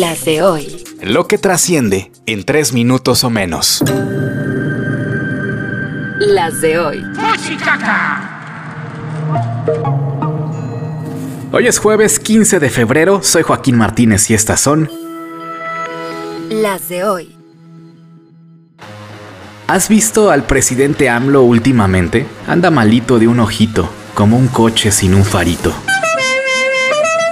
Las de hoy. Lo que trasciende en tres minutos o menos. Las de hoy. Hoy es jueves 15 de febrero, soy Joaquín Martínez y estas son... Las de hoy. ¿Has visto al presidente AMLO últimamente? Anda malito de un ojito, como un coche sin un farito.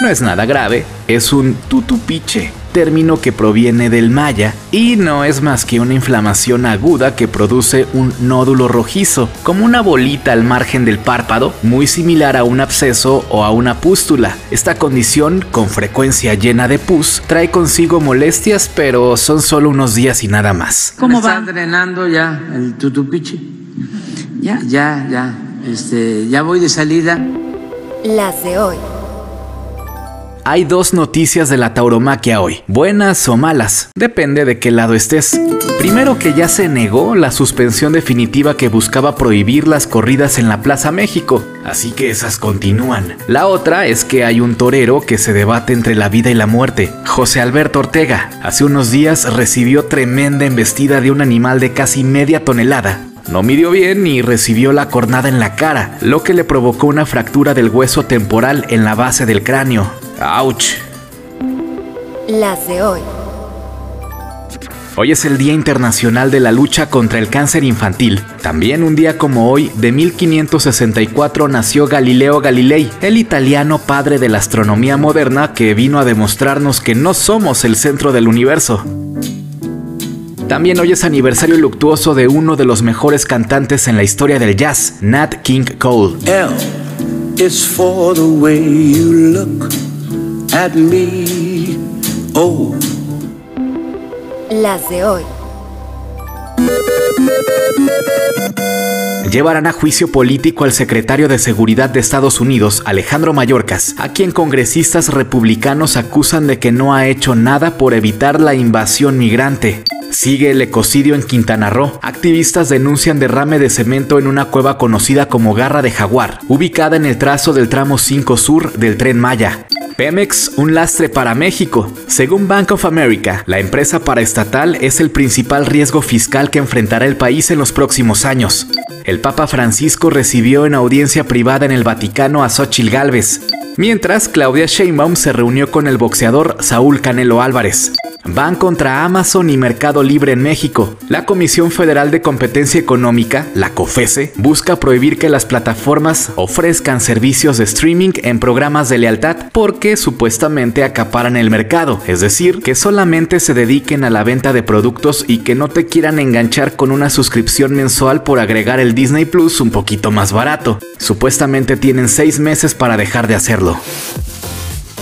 No es nada grave, es un tutupiche, término que proviene del maya y no es más que una inflamación aguda que produce un nódulo rojizo, como una bolita al margen del párpado, muy similar a un absceso o a una pústula. Esta condición, con frecuencia llena de pus, trae consigo molestias, pero son solo unos días y nada más. ¿Cómo va? Está drenando ya el tutupiche. Ya, ya, ya. Este, ya voy de salida. Las de hoy. Hay dos noticias de la tauromaquia hoy, buenas o malas, depende de qué lado estés. Primero que ya se negó la suspensión definitiva que buscaba prohibir las corridas en la Plaza México, así que esas continúan. La otra es que hay un torero que se debate entre la vida y la muerte, José Alberto Ortega. Hace unos días recibió tremenda embestida de un animal de casi media tonelada, no midió bien y recibió la cornada en la cara, lo que le provocó una fractura del hueso temporal en la base del cráneo. ¡Auch! Las de hoy. Hoy es el Día Internacional de la Lucha contra el Cáncer Infantil. También un día como hoy, de 1564, nació Galileo Galilei, el italiano padre de la astronomía moderna que vino a demostrarnos que no somos el centro del universo. También hoy es aniversario luctuoso de uno de los mejores cantantes en la historia del jazz, Nat King Cole. L is for the way you look at me. Oh. Las de hoy. Llevarán a juicio político al secretario de Seguridad de Estados Unidos, Alejandro Mayorkas, a quien congresistas republicanos acusan de que no ha hecho nada por evitar la invasión migrante. Sigue el ecocidio en Quintana Roo. Activistas denuncian derrame de cemento en una cueva conocida como Garra de Jaguar, ubicada en el trazo del tramo 5 sur del tren Maya. Pemex, un lastre para México. Según Bank of America, la empresa paraestatal es el principal riesgo fiscal que enfrentará el país en los próximos años. El Papa Francisco recibió en audiencia privada en el Vaticano a Xochil Gálvez, mientras Claudia Sheinbaum se reunió con el boxeador Saúl Canelo Álvarez van contra Amazon y Mercado Libre en México. La Comisión Federal de Competencia Económica, la COFESE, busca prohibir que las plataformas ofrezcan servicios de streaming en programas de lealtad porque supuestamente acaparan el mercado, es decir, que solamente se dediquen a la venta de productos y que no te quieran enganchar con una suscripción mensual por agregar el Disney Plus un poquito más barato. Supuestamente tienen seis meses para dejar de hacerlo.